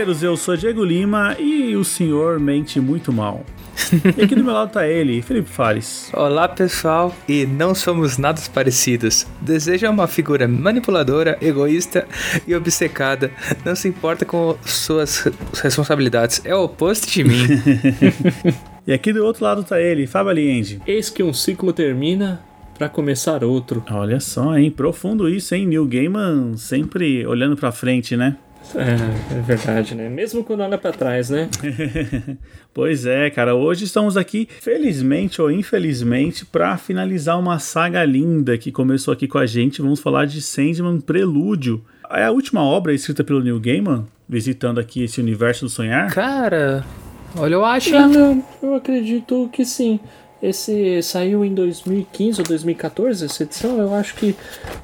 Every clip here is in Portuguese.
Gaqueiros, eu sou Diego Lima e o senhor mente muito mal. E aqui do meu lado tá ele, Felipe Fares. Olá pessoal, e não somos nada parecidos. Deseja uma figura manipuladora, egoísta e obcecada. Não se importa com suas responsabilidades. É o oposto de mim. E aqui do outro lado tá ele, Fábio Aliende. Eis que um ciclo termina para começar outro. Olha só, hein? Profundo isso, hein? Neil Gaiman sempre olhando pra frente, né? É, é verdade, né? Mesmo quando olha para trás, né? pois é, cara. Hoje estamos aqui, felizmente ou infelizmente, para finalizar uma saga linda que começou aqui com a gente. Vamos falar de Sandman Prelúdio. É a última obra escrita pelo Neil Gaiman, visitando aqui esse universo do sonhar? Cara, olha, eu acho. Eu, eu acredito que sim. Esse saiu em 2015 ou 2014, essa edição. Eu acho que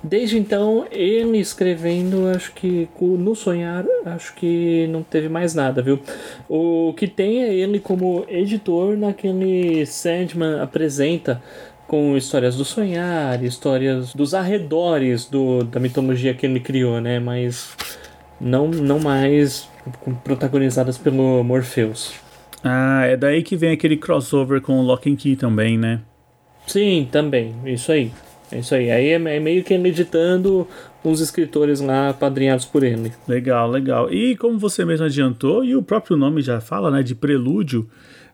desde então ele escrevendo, acho que no Sonhar, acho que não teve mais nada, viu? O que tem é ele como editor naquele Sandman apresenta com histórias do sonhar, histórias dos arredores do, da mitologia que ele criou, né? Mas não, não mais protagonizadas pelo Morpheus. Ah, é daí que vem aquele crossover com o Lock and Key também, né? Sim, também. Isso aí. É isso aí. Aí é meio que ele editando uns escritores lá padrinhados por ele. Legal, legal. E como você mesmo adiantou, e o próprio nome já fala, né, de prelúdio,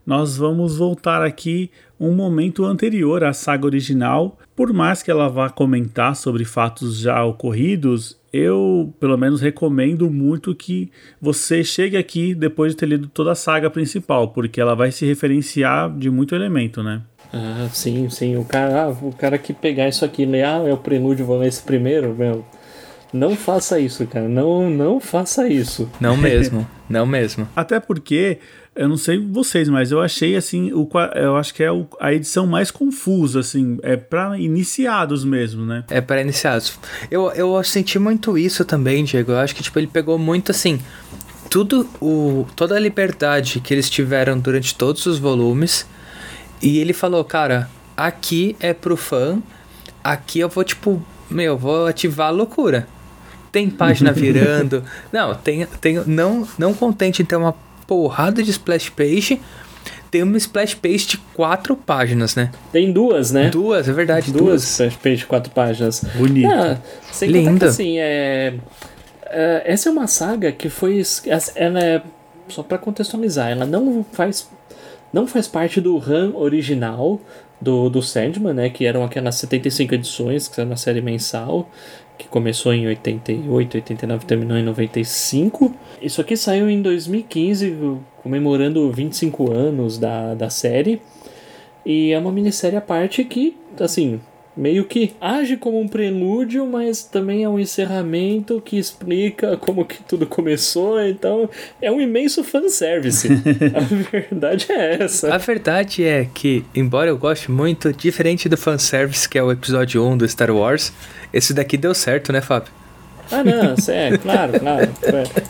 nós vamos voltar aqui um momento anterior à saga original. Por mais que ela vá comentar sobre fatos já ocorridos, eu, pelo menos, recomendo muito que você chegue aqui depois de ter lido toda a saga principal, porque ela vai se referenciar de muito elemento, né? Ah, sim, sim. O cara, ah, o cara que pegar isso aqui e ler, ah, é o prelúdio, vou ler esse primeiro, meu. Não faça isso, cara. Não, não faça isso. Não mesmo. não mesmo. Até porque eu não sei vocês, mas eu achei assim, o, eu acho que é o, a edição mais confusa, assim, é para iniciados mesmo, né? É para iniciados. Eu, eu senti muito isso também, Diego. Eu acho que tipo ele pegou muito assim, tudo o toda a liberdade que eles tiveram durante todos os volumes e ele falou, cara, aqui é pro fã, aqui eu vou tipo, meu, vou ativar a loucura. Tem página virando. não, tem, tem não não contente em ter uma porrada de splash page. Tem uma splash page de quatro páginas, né? Tem duas, né? Duas, é verdade. Duas, duas. splash page de quatro páginas. Bonito. Ah, Linda. Que, assim, é, é, essa é uma saga que foi. Ela é. Só para contextualizar, ela não faz. Não faz parte do RAM original do, do Sandman, né? Que eram aquelas 75 edições, que era uma série mensal que começou em 88, 89 terminou em 95. Isso aqui saiu em 2015, comemorando 25 anos da, da série. E é uma minissérie à parte que, assim, meio que age como um prelúdio, mas também é um encerramento que explica como que tudo começou. Então, é um imenso fanservice. a verdade é essa. A verdade é que, embora eu goste muito, diferente do fanservice que é o episódio 1 do Star Wars, esse daqui deu certo, né, Fábio? Ah, não, é, claro, claro.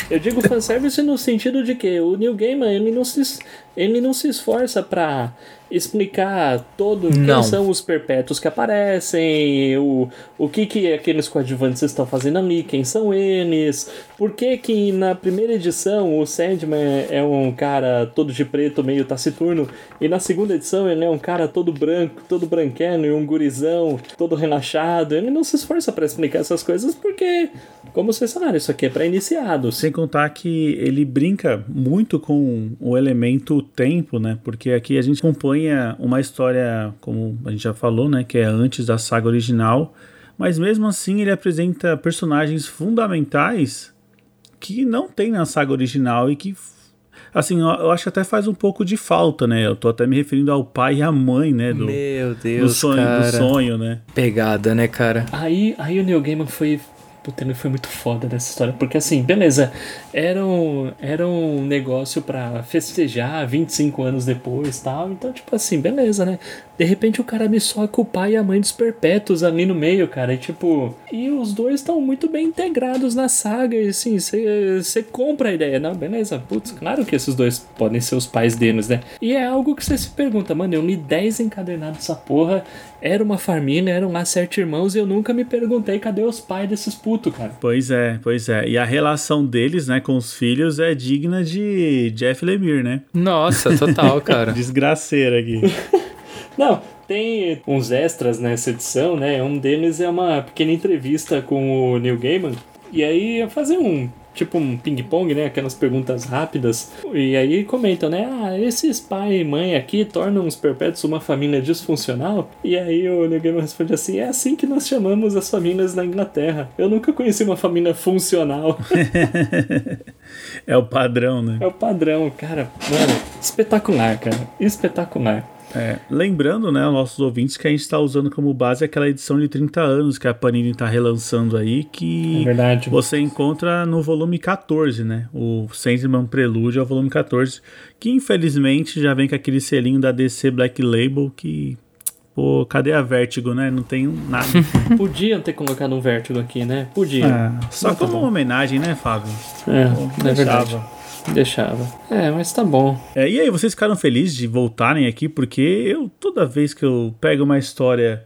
Eu digo fanservice no sentido de que o Neil Gaiman, ele não se, ele não se esforça pra explicar todo não. quem são os perpétuos que aparecem, o, o que que aqueles coadjuvantes estão fazendo ali, quem são eles, por que que na primeira edição o Sandman é um cara todo de preto, meio taciturno, e na segunda edição ele é um cara todo branco, todo branqueno e um gurizão, todo relaxado. Ele não se esforça para explicar essas coisas porque, como vocês falaram, isso aqui é para iniciados. Sem contar que ele brinca muito com o elemento tempo, né? Porque aqui a gente acompanha acompanha uma história, como a gente já falou, né, que é antes da saga original, mas mesmo assim ele apresenta personagens fundamentais que não tem na saga original e que Assim, eu, eu acho que até faz um pouco de falta, né? Eu tô até me referindo ao pai e à mãe, né? Do, Meu Deus, do sonho, cara. do sonho, né? Pegada, né, cara? Aí, aí o Neil Gaiman foi. Puta, ele foi muito foda nessa história. Porque assim, beleza, era um, era um negócio pra festejar 25 anos depois tal. Então, tipo assim, beleza, né? De repente o cara me soca o pai e a mãe dos perpétuos ali no meio, cara. E tipo. E os dois estão muito bem integrados na saga. E assim, você compra a ideia. Não, beleza. Putz, claro que esses dois podem ser os pais deles, né? E é algo que você se pergunta, mano, eu li 10 encadernados dessa porra. Era uma família, eram lá sete irmãos, e eu nunca me perguntei cadê os pais desses putos, cara. Pois é, pois é. E a relação deles, né, com os filhos é digna de Jeff Lemire, né? Nossa, total, cara. Desgraceira aqui. Não, tem uns extras nessa edição, né? Um deles é uma pequena entrevista com o Neil Gaiman. E aí ia fazer um tipo um ping-pong, né? Aquelas perguntas rápidas. E aí comentam, né? Ah, esses pai e mãe aqui tornam os perpétuos uma família disfuncional? E aí o Neil Gaiman responde assim: é assim que nós chamamos as famílias na Inglaterra. Eu nunca conheci uma família funcional. é o padrão, né? É o padrão, cara. Mano, espetacular, cara. Espetacular. É, lembrando, né, aos nossos ouvintes que a gente está usando como base aquela edição de 30 anos que a Panini está relançando aí, que é você encontra no volume 14, né? O Sandman Prelúdio é o volume 14, que infelizmente já vem com aquele selinho da DC Black Label que. Pô, cadê a Vertigo, né? Não tem nada. Podiam ter colocado um Vertigo aqui, né? Podia. É, só como uma homenagem, né, Fábio? É, Pô, é verdade. Deixava. É, mas tá bom. É, e aí, vocês ficaram felizes de voltarem aqui? Porque eu, toda vez que eu pego uma história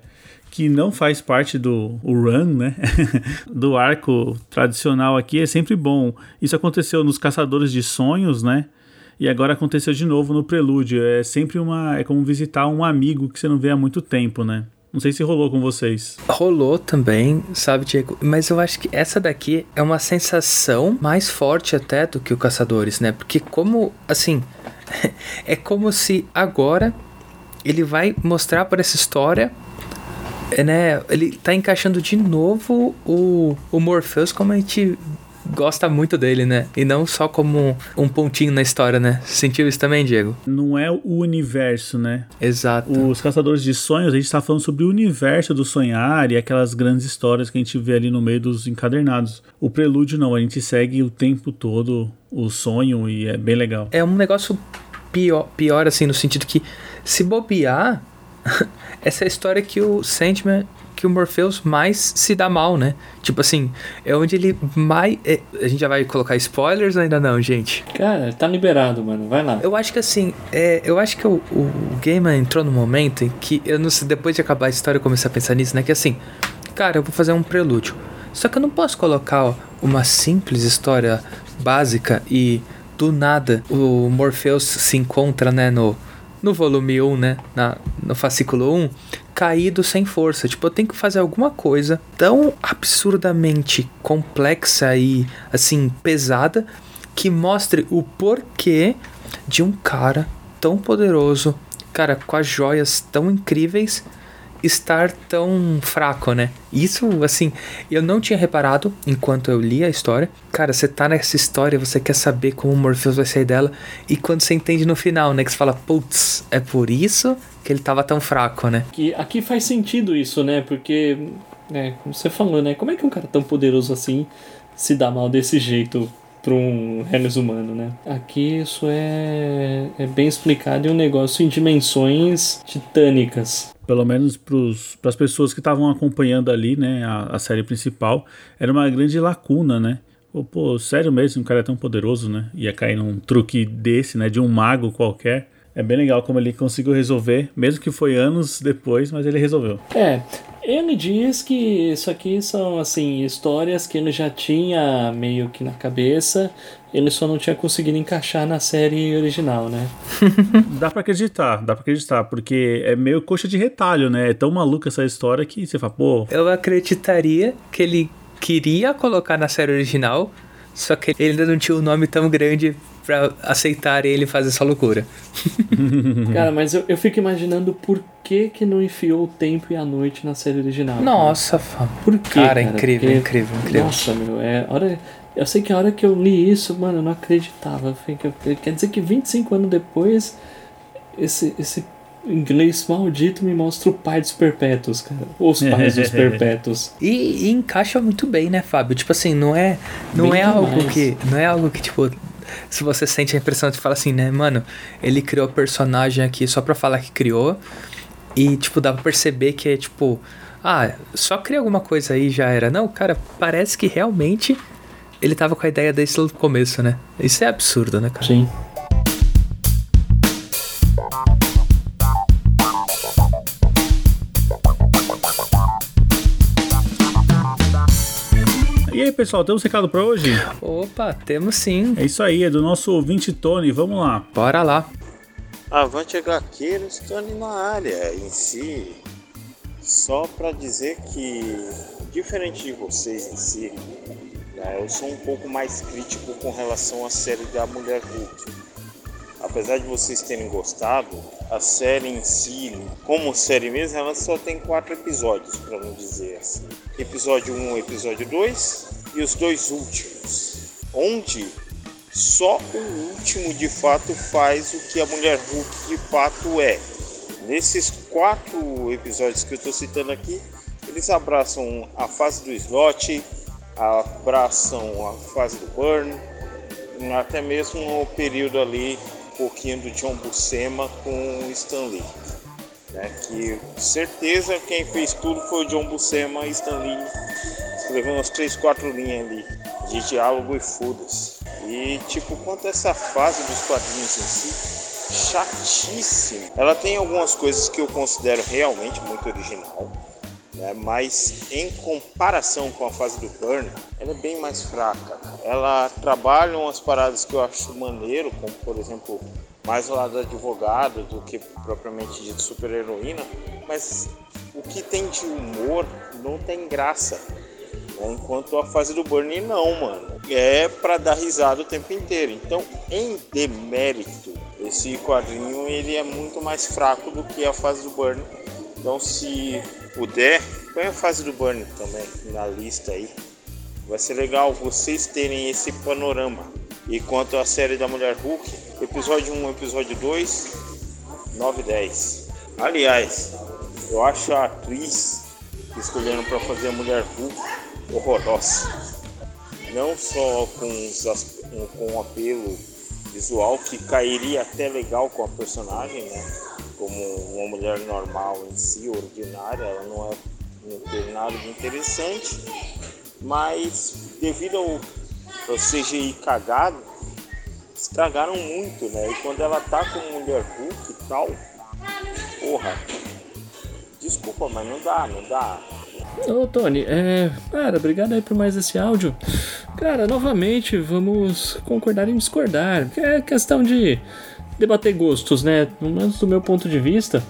que não faz parte do run, né? do arco tradicional aqui, é sempre bom. Isso aconteceu nos Caçadores de Sonhos, né? E agora aconteceu de novo no Prelúdio. É sempre uma. É como visitar um amigo que você não vê há muito tempo, né? Não sei se rolou com vocês. Rolou também, sabe, Diego? Mas eu acho que essa daqui é uma sensação mais forte até do que o Caçadores, né? Porque como, assim, é como se agora ele vai mostrar para essa história, né? Ele tá encaixando de novo o, o Morpheus como a gente gosta muito dele, né? E não só como um pontinho na história, né? Sentiu isso também, Diego? Não é o universo, né? Exato. Os Caçadores de Sonhos, a gente tá falando sobre o universo do sonhar e aquelas grandes histórias que a gente vê ali no meio dos encadernados. O prelúdio não, a gente segue o tempo todo o sonho e é bem legal. É um negócio pior, pior assim, no sentido que se bobear, essa é a história que o Sandman que o Morpheus mais se dá mal, né? Tipo assim, é onde ele mais. É, a gente já vai colocar spoilers ou ainda não, gente? Cara, tá liberado, mano. Vai lá. Eu acho que assim, é, eu acho que o, o Gaiman entrou no momento em que eu não sei, depois de acabar a história eu comecei a pensar nisso, né? Que assim, cara, eu vou fazer um prelúdio. Só que eu não posso colocar ó, uma simples história básica e do nada o Morpheus se encontra, né, no, no volume 1, né, na, no fascículo 1, caído sem força. Tipo, eu tenho que fazer alguma coisa tão absurdamente complexa e assim pesada que mostre o porquê de um cara tão poderoso, cara, com as joias tão incríveis, estar tão fraco, né? Isso, assim, eu não tinha reparado enquanto eu li a história. Cara, você tá nessa história, você quer saber como o Morpheus vai sair dela, e quando você entende no final, né, que você fala, putz, é por isso que ele tava tão fraco, né? Que aqui faz sentido isso, né? Porque, né, como você falou, né? Como é que um cara tão poderoso assim se dá mal desse jeito para um Renes humano, né? Aqui isso é, é bem explicado em um negócio em dimensões titânicas pelo menos para as pessoas que estavam acompanhando ali, né, a, a, série principal, era uma grande lacuna, né? Pô, pô, sério mesmo, um cara é tão poderoso, né? Ia cair num truque desse, né, de um mago qualquer. É bem legal como ele conseguiu resolver, mesmo que foi anos depois, mas ele resolveu. É, ele diz que isso aqui são assim histórias que ele já tinha meio que na cabeça, ele só não tinha conseguido encaixar na série original, né? dá para acreditar, dá para acreditar, porque é meio coxa de retalho, né? É tão maluca essa história que você fala, pô. Eu acreditaria que ele queria colocar na série original, só que ele ainda não tinha um nome tão grande pra aceitar ele fazer essa loucura. Cara, mas eu, eu fico imaginando por que que não enfiou o tempo e a noite na série original. Nossa, fã. Por quê? Cara, cara? incrível, Porque, incrível, incrível. Nossa, meu, é. Hora, Eu sei que a hora que eu li isso, mano, eu não acreditava. Quer dizer que 25 anos depois, esse, esse inglês maldito me mostra o pai dos perpétuos, cara. Os pais dos perpétuos. E, e, encaixa muito bem, né, Fábio? Tipo assim, não é, não é algo que. Não é algo que, tipo. Se você sente a impressão de falar assim, né, mano, ele criou personagem aqui só pra falar que criou. E, tipo, dá pra perceber que é tipo. Ah, só cria alguma coisa aí já era. Não, cara, parece que realmente ele tava com a ideia desde o começo, né? Isso é absurdo, né, cara? Sim. Pessoal, temos recado para hoje? Opa, temos sim. É isso aí, é do nosso ouvinte Tony. Vamos lá. Bora lá. Avante HQs, Tony na área em si. Só para dizer que, diferente de vocês em si, né, eu sou um pouco mais crítico com relação à série da Mulher Hulk. Apesar de vocês terem gostado, a série em si, como série mesmo, ela só tem quatro episódios, para não dizer assim. Episódio 1, episódio 2 e os dois últimos, onde só o último de fato faz o que a Mulher Hulk de fato é. Nesses quatro episódios que eu estou citando aqui, eles abraçam a fase do slot, abraçam a fase do Burn, até mesmo o período ali, um pouquinho do John Buscema com o Stan Lee. Né? Que certeza quem fez tudo foi o John Buscema e Stan Lee. Escreveu umas 3, 4 linhas ali de diálogo e foda-se. E tipo, quanto a essa fase dos quadrinhos em si, chatíssimo. Ela tem algumas coisas que eu considero realmente muito original né? mas em comparação com a fase do Burn, ela é bem mais fraca. Ela trabalha umas paradas que eu acho maneiro, como por exemplo, mais o lado advogado do que propriamente de super-heroína, mas o que tem de humor não tem graça. Enquanto a fase do Burn não, mano. É para dar risada o tempo inteiro. Então, em demérito, esse quadrinho ele é muito mais fraco do que a fase do Burn. Então, se puder, põe a fase do Burn também na lista aí. Vai ser legal vocês terem esse panorama. E quanto à série da Mulher Hulk, episódio 1, episódio 2, 9 e 10. Aliás, eu acho a atriz que escolheram para fazer a Mulher Hulk horrorosa. Não só com, os, com um apelo visual que cairia até legal com a personagem, né? como uma mulher normal em si, ordinária, ela não, é, não tem nada de interessante, mas devido ao, ao CGI cagado, estragaram muito, né? E quando ela tá como mulher Hulk e tal, porra, desculpa, mas não dá, não dá. Ô Tony, é. Cara, obrigado aí por mais esse áudio. Cara, novamente, vamos concordar em discordar. É questão de debater gostos, né? Pelo menos do meu ponto de vista.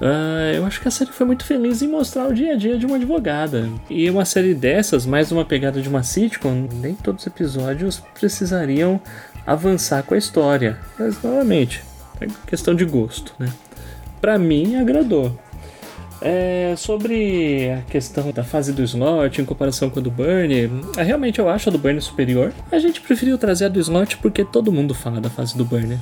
Uh, eu acho que a série foi muito feliz em mostrar o dia a dia de uma advogada. E uma série dessas, mais uma pegada de uma sitcom, nem todos os episódios precisariam avançar com a história. Mas, novamente, é questão de gosto, né? Pra mim, agradou. É, sobre a questão da fase do slot em comparação com a do Burn, é, realmente eu acho a do Burn superior. A gente preferiu trazer a do slot porque todo mundo fala da fase do Burn.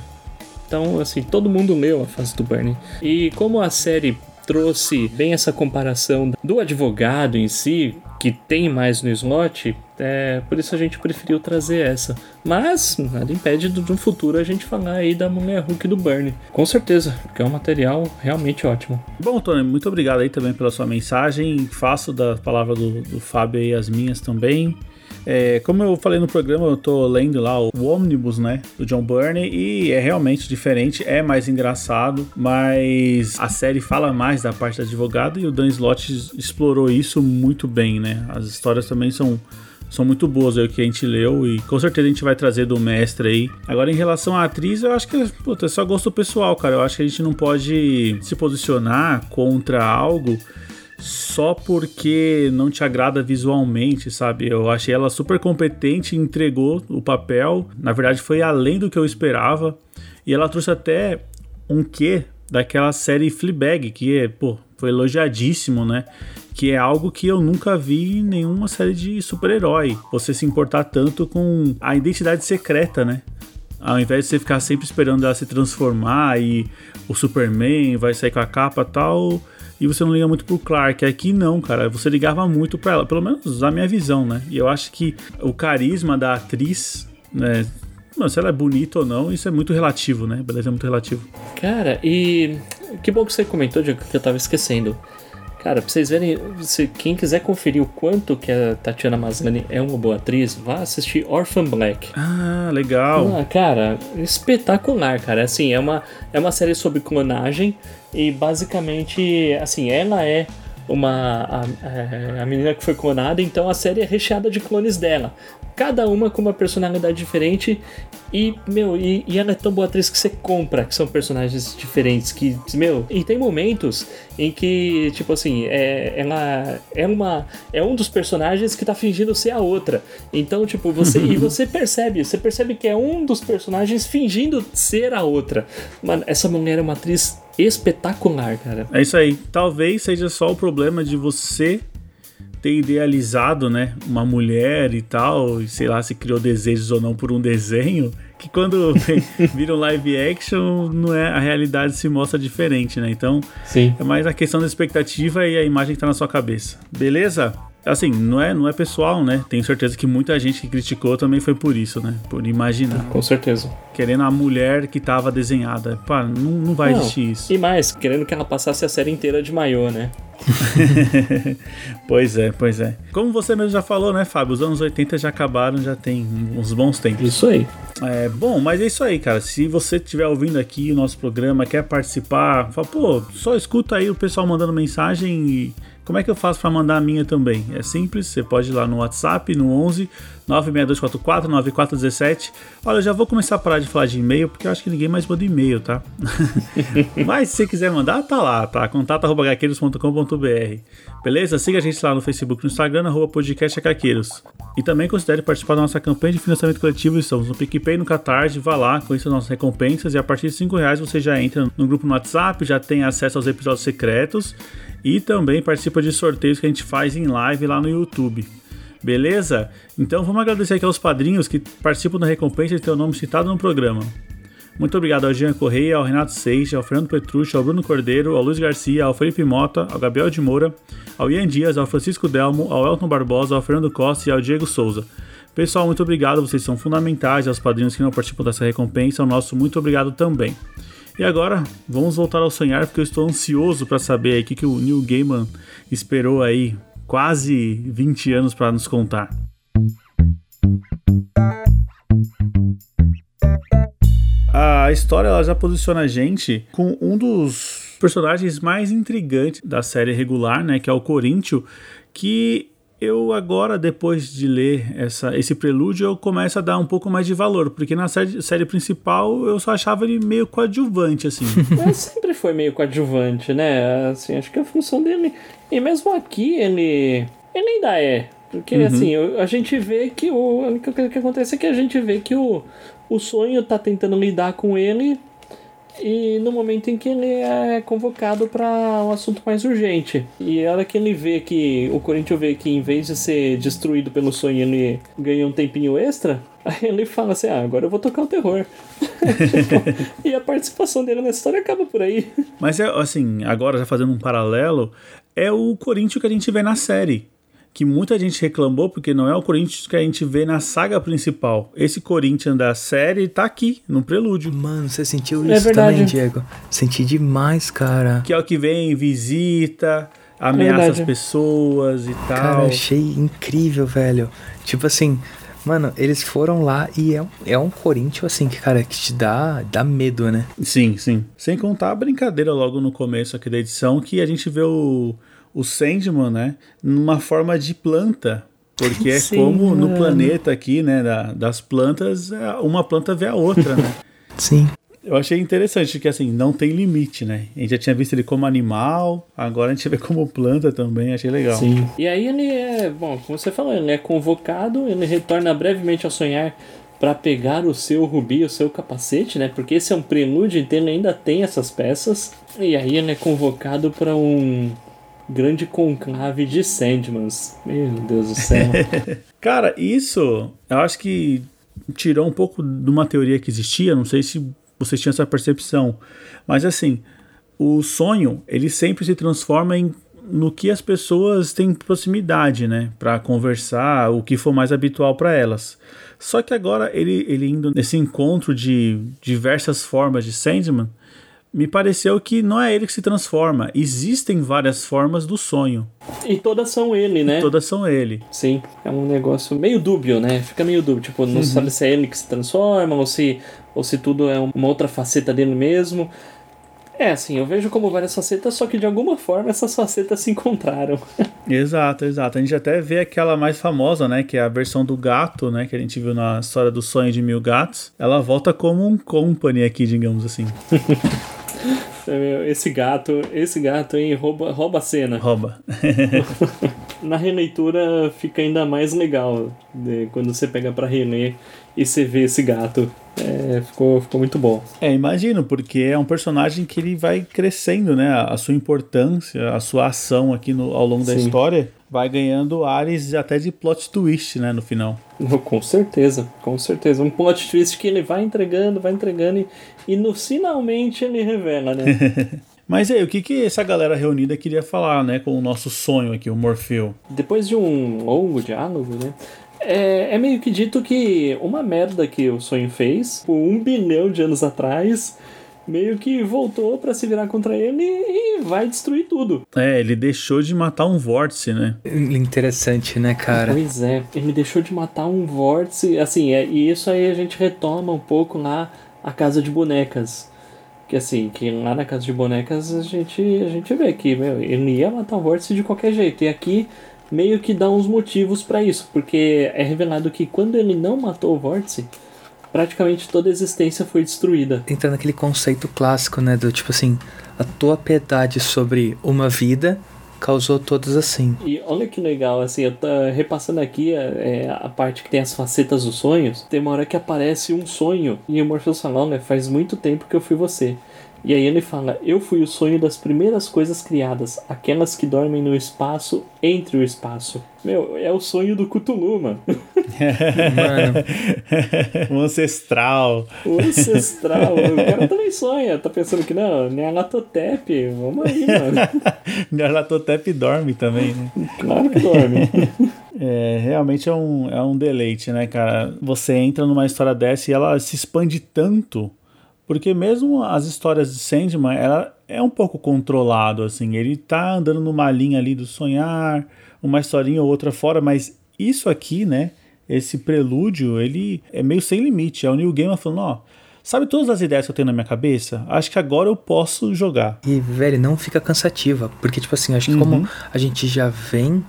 Então, assim, todo mundo leu a fase do Bernie. E como a série trouxe bem essa comparação do advogado em si, que tem mais no slot, é, por isso a gente preferiu trazer essa. Mas nada impede de no futuro a gente falar aí da mulher Hulk do Burn. Com certeza, porque é um material realmente ótimo. Bom, Tony, muito obrigado aí também pela sua mensagem. Faço da palavra do, do Fábio aí as minhas também. É, como eu falei no programa, eu tô lendo lá o, o Omnibus, né, do John Burney, e é realmente diferente, é mais engraçado, mas a série fala mais da parte do advogado e o Dan Slott explorou isso muito bem, né? As histórias também são são muito boas aí que a gente leu e com certeza a gente vai trazer do mestre aí. Agora, em relação à atriz, eu acho que puta, é só gosto pessoal, cara. Eu acho que a gente não pode se posicionar contra algo só porque não te agrada visualmente, sabe? Eu achei ela super competente, entregou o papel. Na verdade, foi além do que eu esperava. E ela trouxe até um quê daquela série Fleabag, que pô, foi elogiadíssimo, né? que é algo que eu nunca vi em nenhuma série de super-herói. Você se importar tanto com a identidade secreta, né? Ao invés de você ficar sempre esperando ela se transformar e o Superman vai sair com a capa tal, e você não liga muito pro Clark. Aqui não, cara, você ligava muito pra ela, pelo menos na minha visão, né? E eu acho que o carisma da atriz, né? Não, se ela é bonita ou não, isso é muito relativo, né? Beleza é muito relativo. Cara, e que bom que você comentou, Diego, que eu tava esquecendo. Cara, pra vocês verem, se quem quiser conferir o quanto que a Tatiana Maslany é uma boa atriz, vá assistir Orphan Black. Ah, legal. Ah, cara, espetacular, cara. Assim, é uma, é uma série sobre clonagem e basicamente, assim, ela é uma a, é, a, menina que foi clonada, então a série é recheada de clones dela. Cada uma com uma personalidade diferente e, meu, e, e ela é tão boa atriz que você compra, que são personagens diferentes, que, meu, e tem momentos em que, tipo assim, é, ela é uma é um dos personagens que tá fingindo ser a outra. Então, tipo, você e você percebe, você percebe que é um dos personagens fingindo ser a outra. Mano, essa mulher é uma atriz espetacular, cara. É isso aí. Talvez seja só o problema de você ter idealizado, né, uma mulher e tal, e sei lá se criou desejos ou não por um desenho, que quando vira um live action, não é a realidade se mostra diferente, né? Então, Sim. é mais a questão da expectativa e a imagem que tá na sua cabeça. Beleza? Assim, não é, não é pessoal, né? Tenho certeza que muita gente que criticou também foi por isso, né? Por imaginar. Com certeza. Querendo a mulher que tava desenhada. Pá, não, não vai não. existir isso. E mais, querendo que ela passasse a série inteira de maiô, né? pois é, pois é. Como você mesmo já falou, né, Fábio? Os anos 80 já acabaram, já tem uns bons tempos. Isso aí. É, bom, mas é isso aí, cara. Se você estiver ouvindo aqui o nosso programa, quer participar, fala, pô, só escuta aí o pessoal mandando mensagem e como é que eu faço para mandar a minha também? É simples, você pode ir lá no WhatsApp, no 11 96244 9417. Olha, eu já vou começar a parar de falar de e-mail, porque eu acho que ninguém mais manda e-mail, tá? Mas se você quiser mandar, tá lá, tá? contato.gaqueiros.com.br Beleza? Siga a gente lá no Facebook no Instagram, arroba podcast E também considere participar da nossa campanha de financiamento coletivo. Estamos no PicPay no Catarse, vá lá, conheça as nossas recompensas e a partir de 5 reais você já entra no grupo no WhatsApp, já tem acesso aos episódios secretos e também participa de sorteios que a gente faz em live lá no YouTube. Beleza? Então vamos agradecer aqui aos padrinhos que participam da recompensa de ter o nome citado no programa. Muito obrigado ao Jean Correia, ao Renato Seixas, ao Fernando Petrucci, ao Bruno Cordeiro, ao Luiz Garcia, ao Felipe Mota, ao Gabriel de Moura, ao Ian Dias, ao Francisco Delmo, ao Elton Barbosa, ao Fernando Costa e ao Diego Souza. Pessoal, muito obrigado, vocês são fundamentais, aos padrinhos que não participam dessa recompensa, o nosso muito obrigado também. E agora, vamos voltar ao sonhar, porque eu estou ansioso para saber o que, que o Neil Gaiman esperou aí quase 20 anos para nos contar. A história ela já posiciona a gente com um dos personagens mais intrigantes da série regular, né, que é o Coríntio, que eu agora, depois de ler essa, esse prelúdio, eu começo a dar um pouco mais de valor, porque na série, série principal eu só achava ele meio coadjuvante, assim. Mas sempre foi meio coadjuvante, né? Assim, acho que a função dele. E mesmo aqui ele. Ele ainda é. Porque uhum. assim, a gente vê que o. O que acontece é que a gente vê que o, o sonho tá tentando lidar com ele e no momento em que ele é convocado para um assunto mais urgente. E a hora que ele vê que o Corinthians vê que em vez de ser destruído pelo sonho, ele ganha um tempinho extra, aí ele fala assim: ah, agora eu vou tocar o terror. e a participação dele nessa história acaba por aí. Mas é assim, agora já fazendo um paralelo, é o Corinthians que a gente vê na série que muita gente reclamou porque não é o Corinthians que a gente vê na saga principal. Esse Corinthians da série tá aqui, no prelúdio. Mano, você sentiu é isso é também, Diego? Senti demais, cara. Que é o que vem, visita, ameaça é as pessoas e tal. Cara, achei incrível, velho. Tipo assim, mano, eles foram lá e é, é um Corinthians, assim, que, cara, que te dá, dá medo, né? Sim, sim. Sem contar a brincadeira logo no começo aqui da edição, que a gente vê o o Sandman, né, numa forma de planta, porque é Sim, como no planeta aqui, né, da, das plantas, é, uma planta vê a outra, né? Sim. Eu achei interessante que assim, não tem limite, né? A gente já tinha visto ele como animal, agora a gente vê como planta também, achei legal. Sim. E aí ele é, bom, como você falou, ele é convocado, ele retorna brevemente ao sonhar para pegar o seu rubi, o seu capacete, né? Porque esse é um prelúdio, então ele ainda tem essas peças. E aí ele é convocado para um grande conclave de Sandmans. Meu Deus do céu. Cara, isso eu acho que tirou um pouco de uma teoria que existia, não sei se vocês tinham essa percepção, mas assim, o sonho, ele sempre se transforma em no que as pessoas têm proximidade, né, para conversar, o que for mais habitual para elas. Só que agora ele, ele indo nesse encontro de diversas formas de Sandman, me pareceu que não é ele que se transforma. Existem várias formas do sonho. E todas são ele, né? E todas são ele. Sim, é um negócio meio dúbio, né? Fica meio dúbio. Tipo, não uhum. sabe se é ele que se transforma ou se, ou se tudo é uma outra faceta dele mesmo. É, assim, eu vejo como várias facetas, só que de alguma forma essas facetas se encontraram. exato, exato. A gente até vê aquela mais famosa, né, que é a versão do gato, né, que a gente viu na história do sonho de mil gatos. Ela volta como um company aqui, digamos assim. É, esse gato, esse gato, hein, rouba, rouba a cena. Rouba. Na releitura fica ainda mais legal de, quando você pega para reler e você vê esse gato. É, ficou, ficou muito bom. É, imagino, porque é um personagem que ele vai crescendo, né? A sua importância, a sua ação aqui no, ao longo Sim. da história vai ganhando ares até de plot twist, né, no final. Com certeza, com certeza. Um plot twist que ele vai entregando, vai entregando e, e no finalmente ele revela, né? Mas aí, o que, que essa galera reunida queria falar, né, com o nosso sonho aqui, o Morfeu? Depois de um longo diálogo, né, é, é meio que dito que uma merda que o sonho fez, por um bilhão de anos atrás, meio que voltou para se virar contra ele e vai destruir tudo. É, ele deixou de matar um vórtice, né? Interessante, né, cara? Pois é, ele deixou de matar um vórtice, assim, é, e isso aí a gente retoma um pouco lá a Casa de Bonecas. Que assim, que lá na Casa de Bonecas a gente, a gente vê que, meu, ele ia matar um vórtice de qualquer jeito. E aqui meio que dá uns motivos para isso, porque é revelado que quando ele não matou o vórtice, praticamente toda a existência foi destruída. Entra naquele conceito clássico, né? Do tipo assim, a tua piedade sobre uma vida causou todas assim. E olha que legal, assim, eu tô repassando aqui é, a parte que tem as facetas dos sonhos. Tem uma hora que aparece um sonho e o Morpheus fala, né? Faz muito tempo que eu fui você. E aí ele fala: Eu fui o sonho das primeiras coisas criadas, aquelas que dormem no espaço entre o espaço. Meu, é o sonho do Cthulhu, mano. mano. o ancestral. O ancestral. o cara também sonha. Tá pensando que não, Nyarlathotep. Vamos aí, mano. Nyarlathotep dorme também, né? Claro que dorme. É, realmente é um, é um deleite, né, cara? Você entra numa história dessa e ela se expande tanto porque mesmo as histórias de Sandman, ela é um pouco controlado, assim. Ele tá andando numa linha ali do sonhar, uma historinha ou outra fora, mas isso aqui, né? Esse prelúdio, ele é meio sem limite. É o Neil Gaiman falando, ó... Sabe todas as ideias que eu tenho na minha cabeça? Acho que agora eu posso jogar. E, velho, não fica cansativa. Porque, tipo assim, acho que uhum. como a gente já vem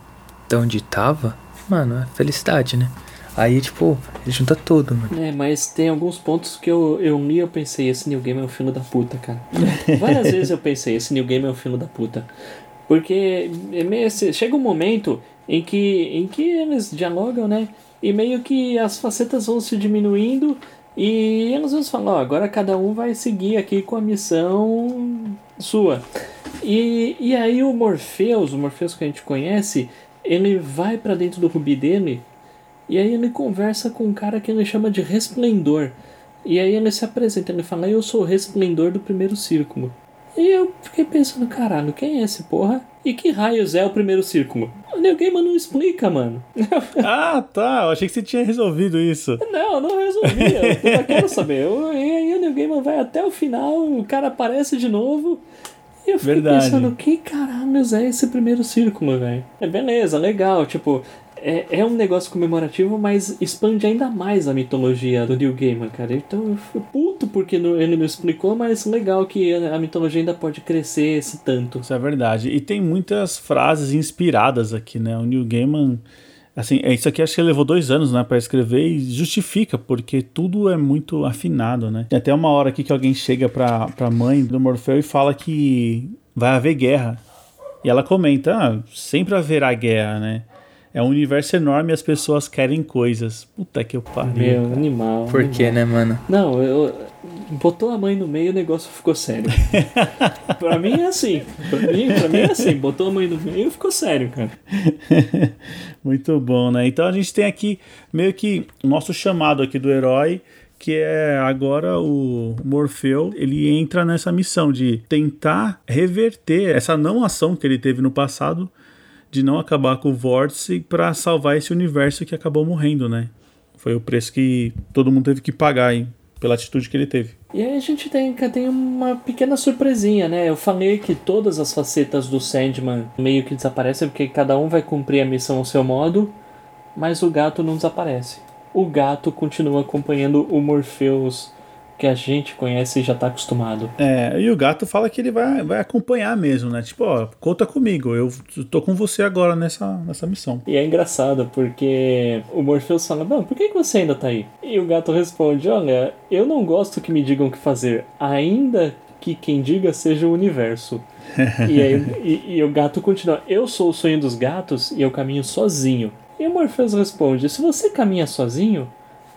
de onde tava, mano, é felicidade, né? Aí, tipo, ele junta tudo, mano. É, mas tem alguns pontos que eu, eu li eu pensei, esse New Game é um filho da puta, cara. Várias vezes eu pensei, esse New Game é um filho da puta. Porque é chega um momento em que, em que eles dialogam, né? E meio que as facetas vão se diminuindo e eles vão falar, ó, agora cada um vai seguir aqui com a missão sua. E, e aí o Morpheus, o Morpheus que a gente conhece, ele vai para dentro do rubi dele e aí ele conversa com um cara que ele chama de Resplendor. E aí ele se apresenta, ele fala, eu sou o Resplendor do primeiro círculo. E eu fiquei pensando, caralho, quem é esse porra? E que raios é o primeiro círculo? O Neil Gaiman não explica, mano. ah, tá. Eu achei que você tinha resolvido isso. Não, não resolvi. Eu, eu quero saber. e aí o Gaiman vai até o final, o cara aparece de novo. E eu fiquei Verdade. pensando, que caralhos é esse primeiro círculo, velho? É beleza, legal. Tipo, é, é um negócio comemorativo, mas expande ainda mais a mitologia do Neil Gaiman, cara. Então eu fui puto porque ele não explicou, mas legal que a mitologia ainda pode crescer esse tanto. Isso é verdade. E tem muitas frases inspiradas aqui, né? O Neil Gaiman. Assim, é, isso aqui acho que levou dois anos, né, para escrever e justifica, porque tudo é muito afinado, né? Tem até uma hora aqui que alguém chega pra, pra mãe do Morfeu e fala que vai haver guerra. E ela comenta, ah, sempre haverá guerra, né? É um universo enorme e as pessoas querem coisas. Puta que eu pariu. Meu, animal. Por quê, né, mano? Não, eu. botou a mãe no meio, o negócio ficou sério. pra mim é assim. Pra mim, pra mim é assim. Botou a mãe no meio, ficou sério, cara. Muito bom, né? Então a gente tem aqui meio que o nosso chamado aqui do herói que é agora o Morfeu, ele entra nessa missão de tentar reverter essa não ação que ele teve no passado de não acabar com o vórtice para salvar esse universo que acabou morrendo, né? Foi o preço que todo mundo teve que pagar hein, pela atitude que ele teve. E aí a gente tem, tem uma pequena surpresinha, né? Eu falei que todas as facetas do Sandman meio que desaparecem porque cada um vai cumprir a missão ao seu modo, mas o gato não desaparece o gato continua acompanhando o Morpheus que a gente conhece e já tá acostumado. É, e o gato fala que ele vai, vai acompanhar mesmo, né? Tipo, ó, conta comigo, eu tô com você agora nessa, nessa missão. E é engraçado, porque o Morpheus fala, não, por que, que você ainda tá aí? E o gato responde, olha, eu não gosto que me digam o que fazer, ainda que quem diga seja o universo. e, aí, e, e o gato continua, eu sou o sonho dos gatos e eu caminho sozinho. E o Morpheus responde: Se você caminha sozinho,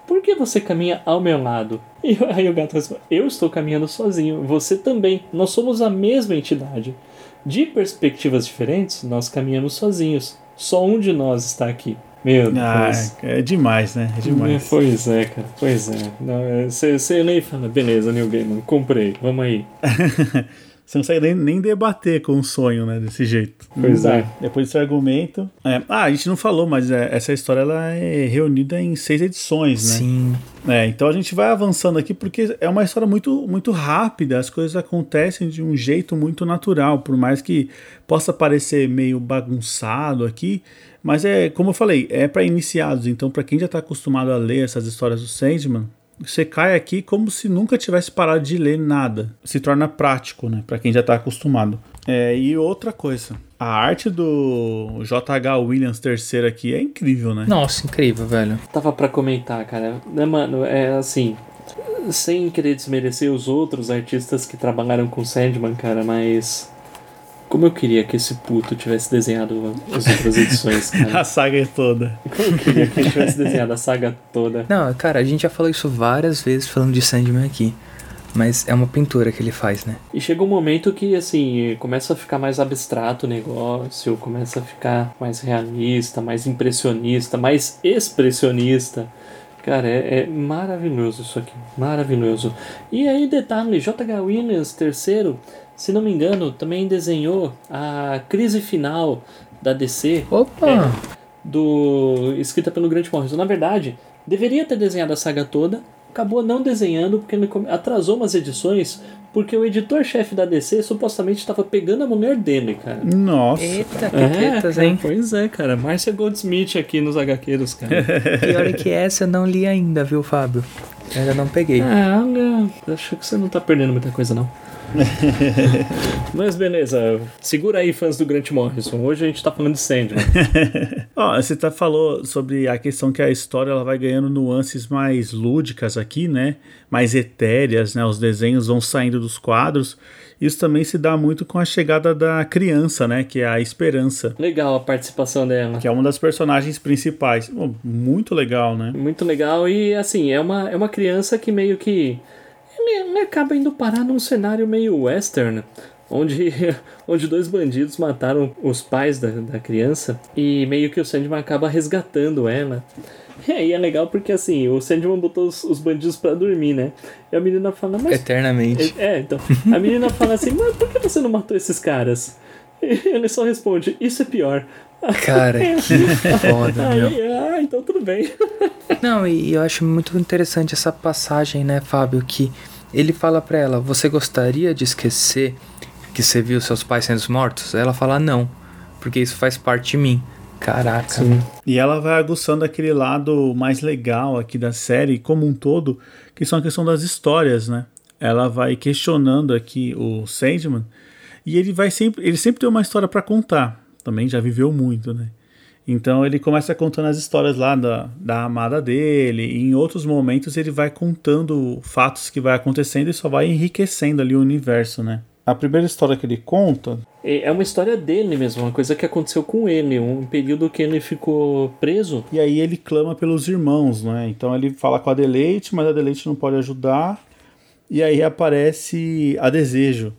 por que você caminha ao meu lado? E aí o gato responde: Eu estou caminhando sozinho, você também. Nós somos a mesma entidade. De perspectivas diferentes, nós caminhamos sozinhos. Só um de nós está aqui. Meu ah, Deus. Ah, é demais, né? É demais. Pois é, cara. Pois é. Você lê e fala: beleza, New Gaiman, comprei, vamos aí. Você não consegue nem, debater com o sonho, né? Desse jeito. Pois é. Depois desse argumento. É, ah, a gente não falou, mas é, essa história ela é reunida em seis edições, né? Sim. É, então a gente vai avançando aqui porque é uma história muito, muito rápida, as coisas acontecem de um jeito muito natural, por mais que possa parecer meio bagunçado aqui, mas é, como eu falei, é para iniciados, então para quem já está acostumado a ler essas histórias do Sandman, você cai aqui como se nunca tivesse parado de ler nada. Se torna prático, né? Para quem já está acostumado. É, e outra coisa, a arte do J.H. Williams III aqui é incrível, né? Nossa, incrível, velho. Tava para comentar, cara. Né, mano, é assim, sem querer desmerecer os outros artistas que trabalharam com Sandman, cara, mas como eu queria que esse puto tivesse desenhado as outras edições, cara. a saga toda. Como eu queria que ele tivesse desenhado a saga toda. Não, cara, a gente já falou isso várias vezes falando de Sandman aqui. Mas é uma pintura que ele faz, né? E chega um momento que, assim, começa a ficar mais abstrato o negócio, começa a ficar mais realista, mais impressionista, mais expressionista. Cara, é, é maravilhoso isso aqui, maravilhoso. E aí, detalhe, J.H. Williams, terceiro, se não me engano, também desenhou a crise final da DC. Opa! É, do, escrita pelo Grant Morrison. Na verdade, deveria ter desenhado a saga toda, acabou não desenhando porque atrasou umas edições porque o editor-chefe da DC supostamente estava pegando a mulher dele, cara. Nossa. Eita, que é, hein? Pois é, cara. Márcia Goldsmith aqui nos HQs, cara. Pior é que essa eu não li ainda, viu, Fábio? Eu ainda não peguei. Ah, acho que você não tá perdendo muita coisa, não. Mas beleza, segura aí, fãs do Grant Morrison. Hoje a gente tá falando de Sandman. Ó, você tá falou sobre a questão que a história ela vai ganhando nuances mais lúdicas aqui, né? Mais etéreas, né? Os desenhos vão saindo dos quadros. Isso também se dá muito com a chegada da criança, né? Que é a Esperança. Legal a participação dela. Que é uma das personagens principais. muito legal, né? Muito legal e assim, é uma, é uma criança que meio que ele, acaba indo parar num cenário meio western, onde, onde dois bandidos mataram os pais da, da criança e meio que o Sandman acaba resgatando ela. E aí é legal porque assim, o Sandman botou os, os bandidos para dormir, né? E a menina fala, mas. Eternamente. É, então. A menina fala assim, mas por que você não matou esses caras? E ele só responde, isso é pior. Cara, que foda, meu. ah, então tudo bem. Não, e eu acho muito interessante essa passagem, né, Fábio, que ele fala para ela: Você gostaria de esquecer que você viu seus pais sendo mortos? Ela fala: Não, porque isso faz parte de mim. Caraca. Sim. E ela vai aguçando aquele lado mais legal aqui da série como um todo, que são a questão das histórias, né? Ela vai questionando aqui o Sandman e ele vai sempre, ele sempre tem uma história para contar. Também já viveu muito, né? Então ele começa contando as histórias lá da, da amada dele, e em outros momentos ele vai contando fatos que vai acontecendo e só vai enriquecendo ali o universo, né? A primeira história que ele conta. É, é uma história dele mesmo, uma coisa que aconteceu com ele, um período que ele ficou preso. E aí ele clama pelos irmãos, né? Então ele fala com a Deleite, mas a Deleite não pode ajudar. E aí aparece a Desejo.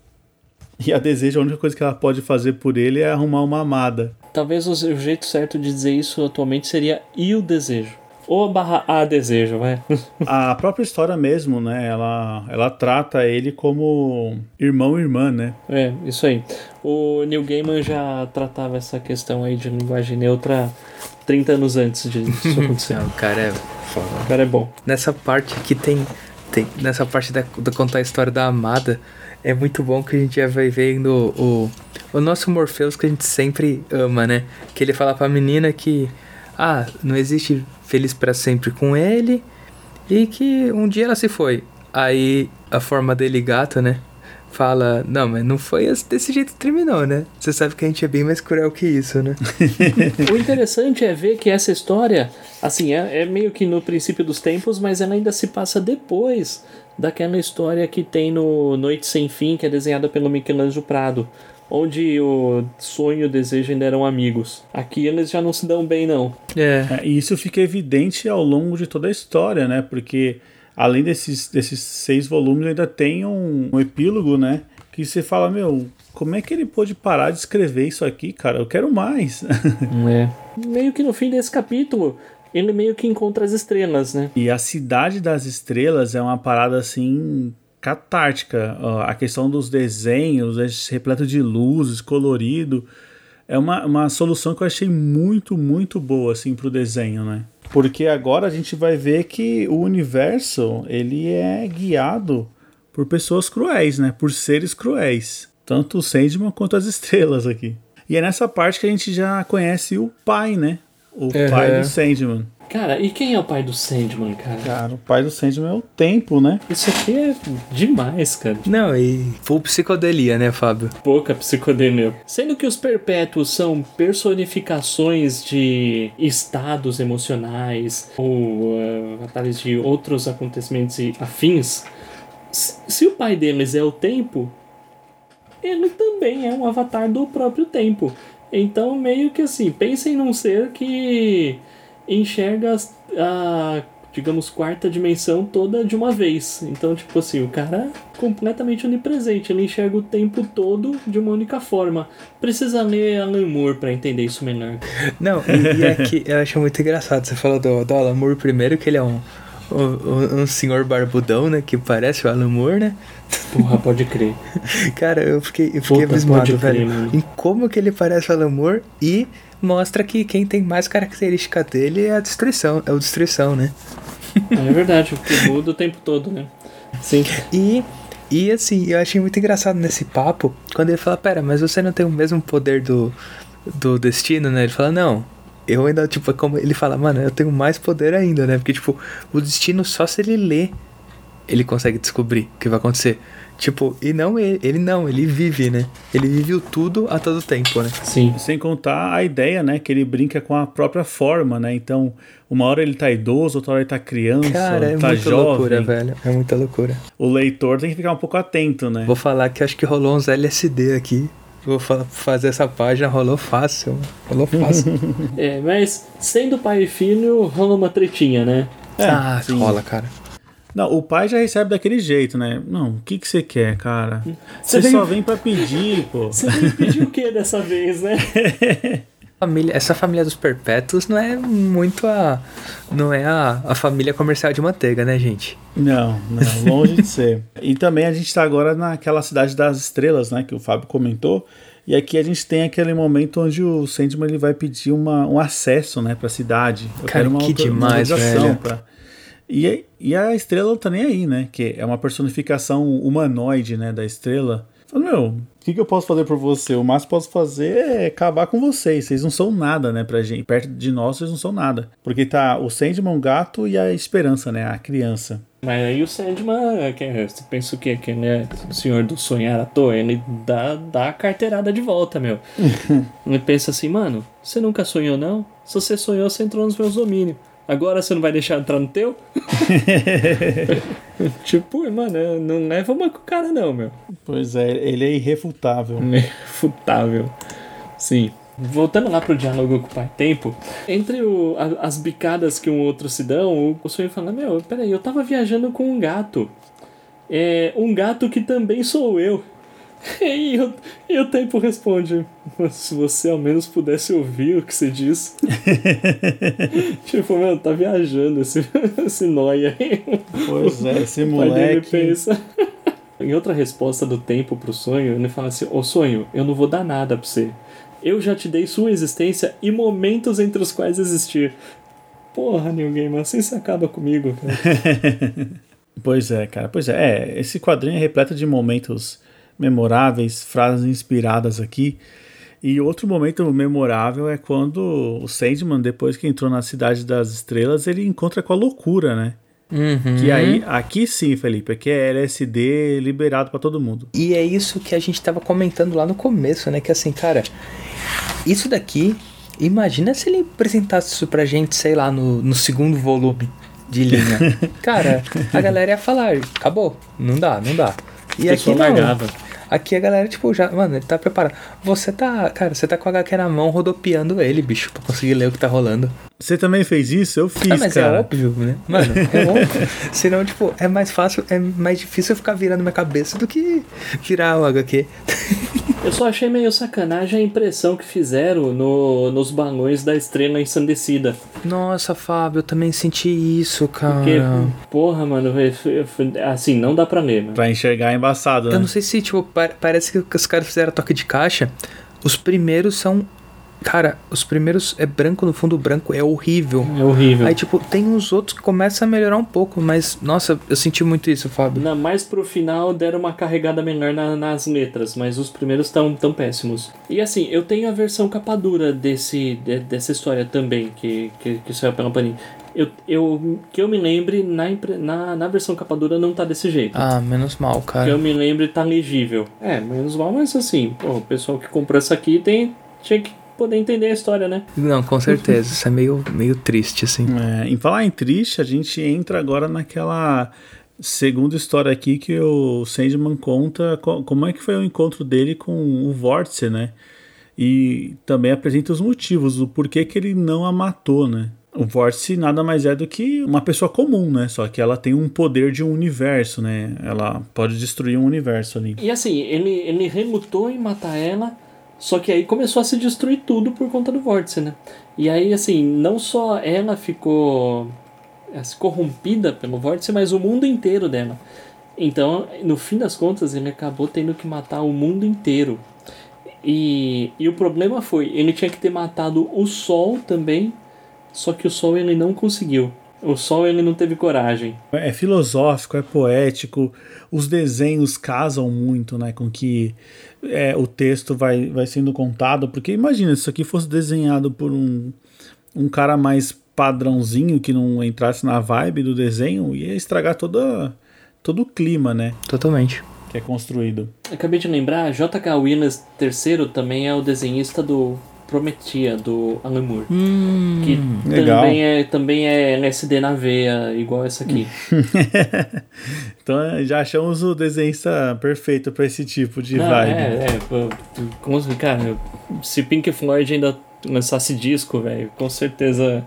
E a Desejo, a única coisa que ela pode fazer por ele é arrumar uma amada. Talvez o jeito certo de dizer isso atualmente seria e o desejo. Ou barra a desejo, vai. a própria história mesmo, né? Ela, ela trata ele como irmão e irmã, né? É, isso aí. O Neil Gaiman já tratava essa questão aí de linguagem neutra 30 anos antes disso acontecer. Não, o cara é foda. O cara é bom. Nessa parte aqui tem. tem nessa parte da, da contar a história da amada, é muito bom que a gente já vai vendo o, o nosso Morpheus que a gente sempre ama, né? Que ele fala pra menina que. Ah, não existe feliz para sempre com ele e que um dia ela se foi. Aí a forma dele gato, né? Fala, não, mas não foi desse jeito que terminou, né? Você sabe que a gente é bem mais cruel que isso, né? o interessante é ver que essa história, assim, é, é meio que no princípio dos tempos, mas ela ainda se passa depois daquela história que tem no Noite Sem Fim, que é desenhada pelo Michelangelo Prado onde o sonho e o desejo ainda eram amigos. Aqui eles já não se dão bem, não. É. é e isso fica evidente ao longo de toda a história, né? Porque além desses, desses seis volumes, ainda tem um, um epílogo, né? Que você fala, meu, como é que ele pôde parar de escrever isso aqui, cara? Eu quero mais. É. Meio que no fim desse capítulo, ele meio que encontra as estrelas, né? E a cidade das estrelas é uma parada assim catártica. A questão dos desenhos, repleto de luzes, colorido, é uma, uma solução que eu achei muito, muito boa assim pro desenho, né? Porque agora a gente vai ver que o universo, ele é guiado por pessoas cruéis, né? Por seres cruéis. Tanto o Sandman quanto as estrelas aqui. E é nessa parte que a gente já conhece o pai, né? O uhum. pai do Sandman. Cara, e quem é o pai do Sandman, cara? Cara, o pai do Sandman é o tempo, né? Isso aqui é demais, cara. Não, e full psicodelia, né, Fábio? Pouca psicodelia. Sendo que os perpétuos são personificações de estados emocionais ou uh, atalhos de outros acontecimentos afins, se o pai deles é o tempo, ele também é um avatar do próprio tempo. Então, meio que assim, pensem num ser que enxerga a, digamos, quarta dimensão toda de uma vez. Então, tipo assim, o cara é completamente onipresente, ele enxerga o tempo todo de uma única forma. Precisa ler Alan Moore pra entender isso melhor. Não, e, e aqui eu acho muito engraçado, você falou do, do Alan Moore primeiro, que ele é um, um, um senhor barbudão, né, que parece o Alan Moore, né? Porra, pode crer. Cara, eu fiquei, eu fiquei abismado, velho. Crer, em como que ele parece Alan Moore e mostra que quem tem mais característica dele é a destruição, é o destruição, né? É verdade, que muda o tempo todo, né? Sim. E e assim, eu achei muito engraçado nesse papo, quando ele fala, pera, mas você não tem o mesmo poder do, do destino, né? Ele fala, não, eu ainda, tipo, é como ele fala, mano, eu tenho mais poder ainda, né? Porque, tipo, o destino só se ele lê, ele consegue descobrir o que vai acontecer. Tipo, e não ele, ele não, ele vive, né? Ele vive tudo a todo tempo, né? Sim. Sem contar a ideia, né? Que ele brinca com a própria forma, né? Então, uma hora ele tá idoso, outra hora ele tá criança, Cara, é tá muita jovem. loucura, velho. É muita loucura. O leitor tem que ficar um pouco atento, né? Vou falar que acho que rolou uns LSD aqui. Vou fazer essa página, rolou fácil. Rolou fácil. é, mas sendo pai e filho, rolou uma tretinha, né? É, ah, sim. rola, cara. Não, o pai já recebe daquele jeito, né? Não, o que que você quer, cara? Você só vem pra pedir, pô. Você vem pedir o que dessa vez, né? família, essa família dos perpétuos não é muito a. Não é a, a família comercial de manteiga, né, gente? Não, não, longe de ser. E também a gente tá agora naquela cidade das estrelas, né? Que o Fábio comentou. E aqui a gente tem aquele momento onde o Sandman ele vai pedir uma, um acesso, né, pra cidade. Eu Cara, quero uma que demais, velho. Pra, e, e a estrela não tá nem aí, né? Que é uma personificação humanoide, né, da estrela. Fala, meu, o que, que eu posso fazer por você? O máximo que posso fazer é acabar com vocês. Vocês não são nada, né, pra gente. Perto de nós, vocês não são nada. Porque tá o Sandman, o gato e a esperança, né, a criança. Mas aí o Sandman, que, é, você pensa o quê? Que ele é o senhor do sonhar à toa? Ele dá, dá a carteirada de volta, meu. ele pensa assim, mano, você nunca sonhou, não? Se você sonhou, você entrou nos meus domínios. Agora você não vai deixar entrar no teu? tipo, mano, não leva uma com o cara não, meu. Pois é, ele é irrefutável. Irrefutável. Sim. Voltando lá pro diálogo com o pai tempo, entre o, a, as bicadas que um outro se dão, o sonho fala, meu, peraí, eu tava viajando com um gato. é um gato que também sou eu. E, eu, e o tempo responde: Se você ao menos pudesse ouvir o que você diz. tipo, meu, tá viajando esse, esse nóia aí. Pois é, esse moleque. pensa. Em outra resposta do tempo pro sonho, ele fala assim: Ô sonho, eu não vou dar nada pra você. Eu já te dei sua existência e momentos entre os quais existir. Porra, New Game, assim você acaba comigo, cara. Pois é, cara. Pois é. é, esse quadrinho é repleto de momentos memoráveis, frases inspiradas aqui. E outro momento memorável é quando o Sandman, depois que entrou na Cidade das Estrelas, ele encontra com a loucura, né? Uhum. Que aí, aqui sim, Felipe, aqui é LSD liberado pra todo mundo. E é isso que a gente tava comentando lá no começo, né? Que assim, cara, isso daqui, imagina se ele apresentasse isso pra gente, sei lá, no, no segundo volume de linha. cara, a galera ia falar, acabou, não dá, não dá. E O aqui não. largava. Aqui a galera, tipo, já, mano, ele tá preparado. Você tá, cara, você tá com a HQ na mão rodopiando ele, bicho, pra conseguir ler o que tá rolando. Você também fez isso? Eu fiz, ah, mas cara. é óbvio, né? Mano, é óbvio. Senão, tipo, é mais fácil, é mais difícil eu ficar virando minha cabeça do que virar o HQ. Eu só achei meio sacanagem a impressão que fizeram no, nos balões da estrela ensandecida. Nossa, Fábio, eu também senti isso, cara. Porque, porra, mano, assim, não dá pra ler, mano. Pra enxergar é embaçado, Eu né? não sei se, tipo, pa- parece que os caras fizeram toque de caixa. Os primeiros são. Cara, os primeiros é branco no fundo branco, é horrível. É horrível. Aí, tipo, tem uns outros que começam a melhorar um pouco, mas, nossa, eu senti muito isso, Fábio. Na, mais pro final deram uma carregada menor na- nas letras, mas os primeiros estão tão péssimos. E assim, eu tenho a versão capa dura desse, de- dessa história também, que, que, que saiu pela Panini. Eu, eu, que eu me lembre, na, na, na versão capa dura não tá desse jeito. Ah, menos mal, Que cara. eu me lembre tá legível. É, menos mal, mas assim, pô, o pessoal que comprou essa aqui tem, tinha que poder entender a história, né? Não, com certeza. Isso é meio, meio triste, assim. É, em falar em triste, a gente entra agora naquela segunda história aqui que o Sandman conta co- como é que foi o encontro dele com o Vórtice, né? E também apresenta os motivos, do porquê que ele não a matou, né? O Vórtice nada mais é do que uma pessoa comum, né? Só que ela tem um poder de um universo, né? Ela pode destruir um universo ali. E assim, ele, ele relutou em matar ela, só que aí começou a se destruir tudo por conta do vórtice, né? E aí, assim, não só ela ficou eh, corrompida pelo vórtice, mas o mundo inteiro dela. Então, no fim das contas, ele acabou tendo que matar o mundo inteiro. E, e o problema foi, ele tinha que ter matado o Sol também, só que o Sol ele não conseguiu. O Sol ele não teve coragem. É filosófico, é poético, os desenhos casam muito né, com que é, o texto vai, vai sendo contado, porque imagina se isso aqui fosse desenhado por um, um cara mais padrãozinho que não entrasse na vibe do desenho, ia estragar toda, todo o clima né, Totalmente. que é construído. Acabei de lembrar, J.K. Williams III também é o desenhista do Prometia, do Alan Moore. Hum, que legal. também é, também é LSD na veia, igual essa aqui. então já achamos o desenhista perfeito para esse tipo de Não, vibe. é, é, como, cara, se Pink Floyd ainda lançasse disco, velho, com certeza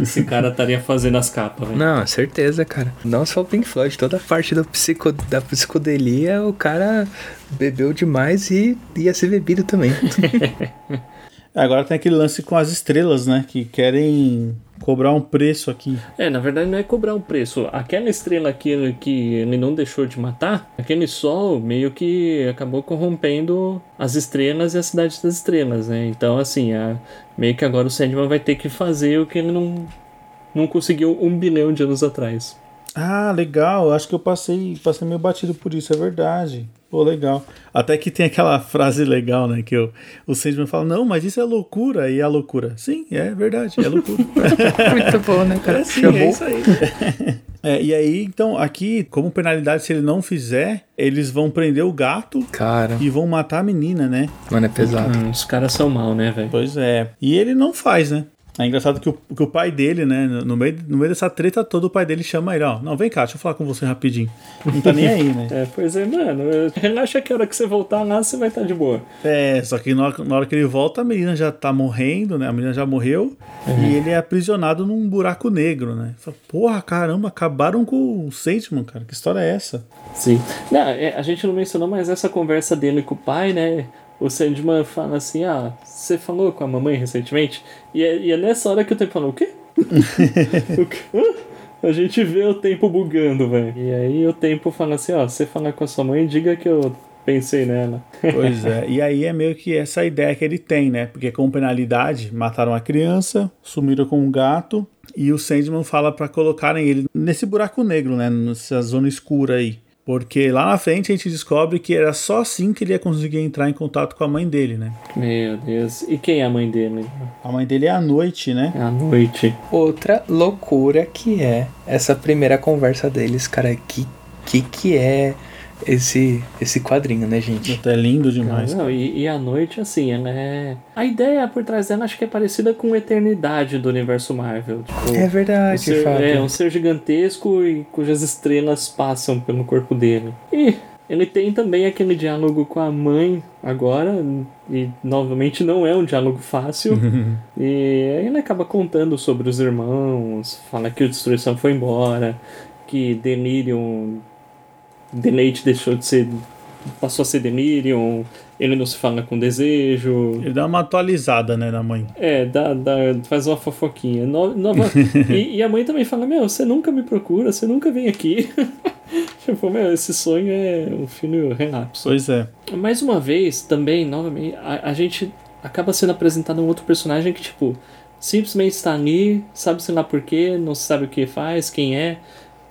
esse cara estaria fazendo as capas, velho. Não, certeza, cara. Não só o Pink Floyd, toda a parte do psico, da psicodelia, o cara bebeu demais e ia ser bebido também. Agora tem aquele lance com as estrelas, né? Que querem cobrar um preço aqui. É, na verdade não é cobrar um preço. Aquela estrela que, que ele não deixou de matar, aquele sol meio que acabou corrompendo as estrelas e a cidade das estrelas, né? Então, assim, a- meio que agora o Sandman vai ter que fazer o que ele não, não conseguiu um bilhão de anos atrás. Ah, legal. Acho que eu passei, passei meio batido por isso, é verdade. Pô, legal. Até que tem aquela frase legal, né? Que o, o Sandman fala, não, mas isso é loucura. E a loucura, sim, é verdade, é loucura. Muito bom, né, cara? É, sim, Chamou. é isso aí. É, e aí, então, aqui, como penalidade, se ele não fizer, eles vão prender o gato Cara, e vão matar a menina, né? mano, é pesado. Hum, os caras são mal, né, velho? Pois é. E ele não faz, né? É engraçado que o, que o pai dele, né, no meio, no meio dessa treta toda, o pai dele chama ele, ó, não, vem cá, deixa eu falar com você rapidinho. Não tá nem aí, né? É, pois é, mano, relaxa que a hora que você voltar lá, você vai estar tá de boa. É, só que na hora, na hora, que ele volta, a menina já tá morrendo, né, a menina já morreu, uhum. e ele é aprisionado num buraco negro, né. Fala, Porra, caramba, acabaram com o Sandman, cara, que história é essa? Sim. Não, é, a gente não mencionou, mas essa conversa dele com o pai, né, o Sandman fala assim: Ah, você falou com a mamãe recentemente? E é, e é nessa hora que o tempo falou: O quê? o quê? A gente vê o tempo bugando, velho. E aí o tempo fala assim: Ó, você fala com a sua mãe, diga que eu pensei nela. Pois é, e aí é meio que essa ideia que ele tem, né? Porque com penalidade, mataram a criança, sumiram com um gato, e o Sandman fala para colocarem ele nesse buraco negro, né? Nessa zona escura aí. Porque lá na frente a gente descobre que era só assim que ele ia conseguir entrar em contato com a mãe dele, né? Meu Deus. E quem é a mãe dele? A mãe dele é a noite, né? É a noite. Outra loucura que é essa primeira conversa deles, cara. Que que, que é esse esse quadrinho, né, gente? É lindo demais. Não, não e, e, a noite, assim, ela é. A ideia por trás dela acho que é parecida com a eternidade do universo Marvel. Tipo, é verdade, um ser, É, um ser gigantesco e cujas estrelas passam pelo corpo dele. E ele tem também aquele diálogo com a mãe agora, e novamente não é um diálogo fácil. e aí ele acaba contando sobre os irmãos, fala que a destruição foi embora, que Delirium Deleite deixou de ser. passou a ser Delirium, ele não se fala com desejo. Ele dá uma atualizada, né, na mãe. É, dá, dá, faz uma fofoquinha. No, nova, e, e, a mãe também fala: Meu, você nunca me procura, você nunca vem aqui. tipo, meu, esse sonho é um filho relapso. Pois é. Mais uma vez, também, novamente, a, a gente acaba sendo apresentado um outro personagem que, tipo, simplesmente está ali, sabe-se lá por quê, não sabe o que faz, quem é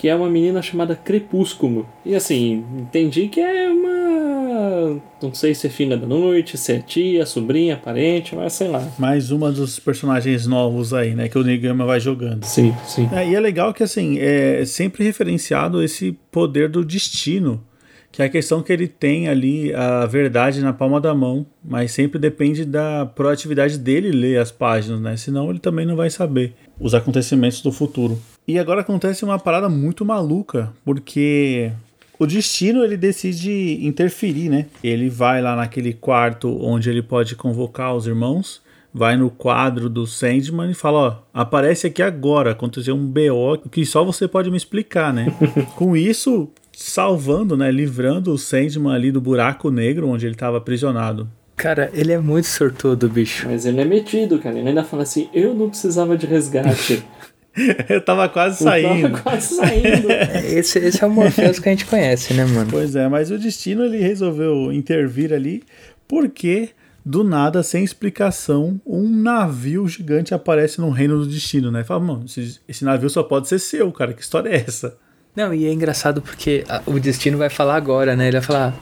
que é uma menina chamada Crepúsculo. E assim, entendi que é uma. Não sei se é filha da noite, se é tia, sobrinha, parente, mas sei lá. Mais uma dos personagens novos aí, né? Que o Nigama vai jogando. Sim, sim. É, e é legal que, assim, é sempre referenciado esse poder do destino que é a questão que ele tem ali a verdade na palma da mão, mas sempre depende da proatividade dele ler as páginas, né? Senão ele também não vai saber os acontecimentos do futuro. E agora acontece uma parada muito maluca, porque o destino ele decide interferir, né? Ele vai lá naquele quarto onde ele pode convocar os irmãos, vai no quadro do Sandman e fala: Ó, aparece aqui agora, aconteceu um BO que só você pode me explicar, né? Com isso, salvando, né, livrando o Sandman ali do buraco negro onde ele estava aprisionado. Cara, ele é muito sortudo, bicho. Mas ele é metido, cara. Ele ainda fala assim: eu não precisava de resgate. eu tava quase saindo. Eu tava quase saindo. É, esse, esse é o Morpheus que a gente conhece, né, mano? Pois é, mas o destino ele resolveu intervir ali porque do nada, sem explicação, um navio gigante aparece no reino do destino, né? Fala, mano, esse, esse navio só pode ser seu, cara. Que história é essa? Não, e é engraçado porque a, o destino vai falar agora, né? Ele vai falar: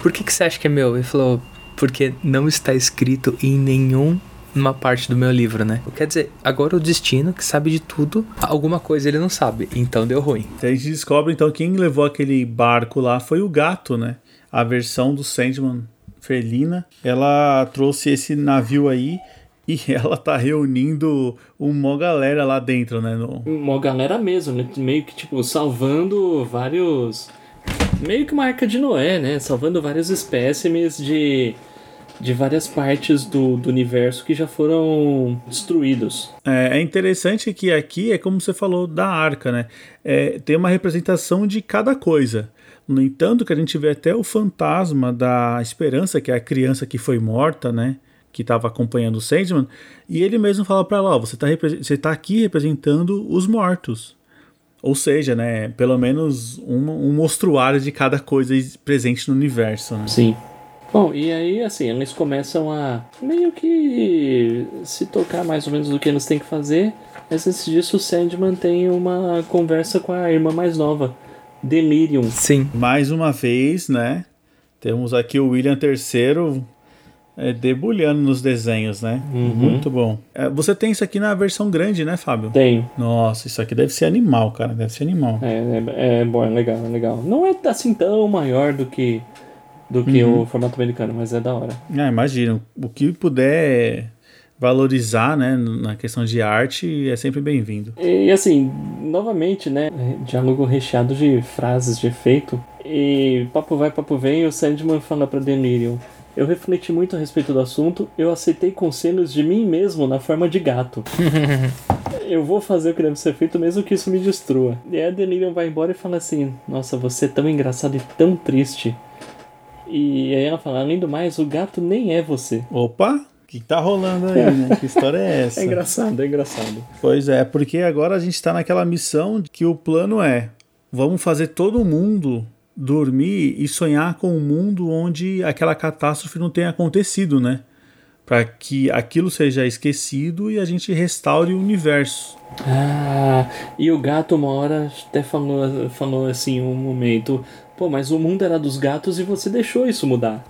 Por que, que você acha que é meu? Ele falou: Porque não está escrito em nenhum uma parte do meu livro, né? Quer dizer, agora o destino, que sabe de tudo, alguma coisa ele não sabe, então deu ruim. A gente descobre então quem levou aquele barco lá foi o gato, né? A versão do Sandman felina. Ela trouxe esse navio aí e ela tá reunindo uma galera lá dentro, né? No... Uma galera mesmo, né? Meio que, tipo, salvando vários. Meio que uma arca de Noé, né? Salvando vários espécimes de. De várias partes do, do universo que já foram destruídos. É, é interessante que aqui é como você falou da arca, né? É, tem uma representação de cada coisa. No entanto, que a gente vê até o fantasma da esperança, que é a criança que foi morta, né? que estava acompanhando o Sandman, e ele mesmo fala para ela, ó, você está você tá aqui representando os mortos. Ou seja, né, pelo menos um, um mostruário de cada coisa presente no universo. Né? Sim. Bom, e aí, assim, eles começam a meio que se tocar mais ou menos do que eles têm que fazer. Mas antes disso, o Sandman tem uma conversa com a irmã mais nova, Delirium. Sim. Mais uma vez, né? Temos aqui o William III é, debulhando nos desenhos, né? Uhum. Muito bom. É, você tem isso aqui na versão grande, né, Fábio? Tenho. Nossa, isso aqui deve ser animal, cara. Deve ser animal. É, é, é bom, é legal, é legal. Não é assim tão maior do que do que uhum. o formato americano, mas é da hora. Ah, imagina. O que puder valorizar, né, na questão de arte, é sempre bem-vindo. E assim, novamente, né, diálogo recheado de frases de efeito. E papo vai, papo vem, o Sandman fala pra Delirium. Eu refleti muito a respeito do assunto, eu aceitei conselhos de mim mesmo na forma de gato. eu vou fazer o que deve ser feito mesmo que isso me destrua. E aí a Delirium vai embora e fala assim: Nossa, você é tão engraçado e tão triste. E aí ela fala: Além do mais, o gato nem é você. Opa! O que tá rolando aí, né? Que história é essa? É engraçado, é engraçado. Pois é, porque agora a gente tá naquela missão que o plano é: vamos fazer todo mundo dormir e sonhar com um mundo onde aquela catástrofe não tenha acontecido, né? Para que aquilo seja esquecido e a gente restaure o universo. Ah, e o gato uma hora até falou, falou assim um momento, pô, mas o mundo era dos gatos e você deixou isso mudar.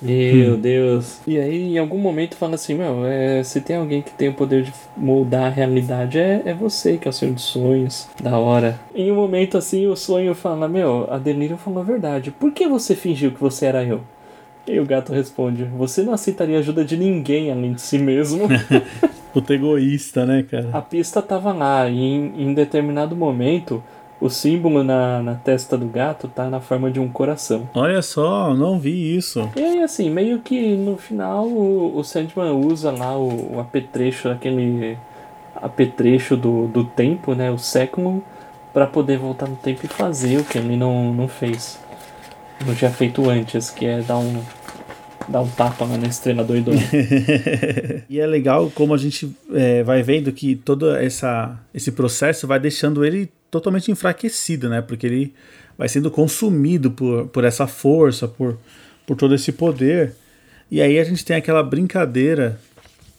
Meu hum. Deus. E aí, em algum momento, fala assim: Meu, é, se tem alguém que tem o poder de moldar a realidade, é, é você, que é o senhor dos sonhos. Da hora. Em um momento assim, o sonho fala: Meu, a Delírio falou a verdade. Por que você fingiu que você era eu? E o gato responde: Você não aceitaria ajuda de ninguém além de si mesmo. Puta egoísta, né, cara? A pista tava lá e em, em determinado momento o símbolo na, na testa do gato tá na forma de um coração. Olha só, não vi isso. E aí, assim, meio que no final o, o Sandman usa lá o, o apetrecho, aquele apetrecho do, do tempo, né? O século, para poder voltar no tempo e fazer o que ele não, não fez. Não tinha feito antes, que é dar um, dar um tapa na estrela doidona. e é legal como a gente é, vai vendo que todo essa, esse processo vai deixando ele totalmente enfraquecido, né? Porque ele vai sendo consumido por, por essa força, por, por todo esse poder. E aí a gente tem aquela brincadeira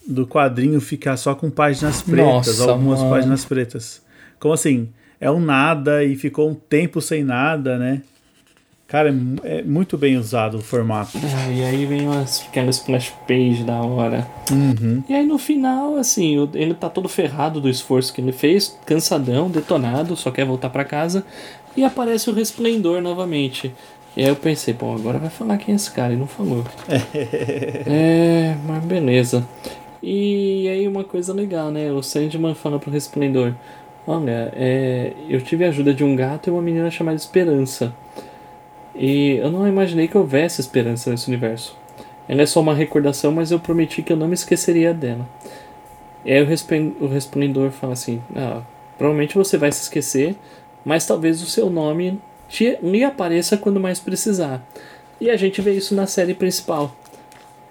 do quadrinho ficar só com páginas pretas, Nossa, algumas mano. páginas pretas. Como assim? É um nada e ficou um tempo sem nada, né? Cara, é, é muito bem usado o formato. É, e aí vem umas pequenas splash page da hora. Uhum. E aí no final, assim, ele tá todo ferrado do esforço que ele fez, cansadão, detonado, só quer voltar para casa. E aparece o resplendor novamente. E aí eu pensei, bom, agora vai falar quem é esse cara, e não falou. é, mas beleza. E aí uma coisa legal, né? O Sandman fala pro Resplendor: Olha, é, eu tive a ajuda de um gato e uma menina chamada Esperança. E eu não imaginei que houvesse esperança nesse universo. Ela é só uma recordação, mas eu prometi que eu não me esqueceria dela. E aí o, resplendor fala assim: ah, provavelmente você vai se esquecer, mas talvez o seu nome te, lhe apareça quando mais precisar. E a gente vê isso na série principal.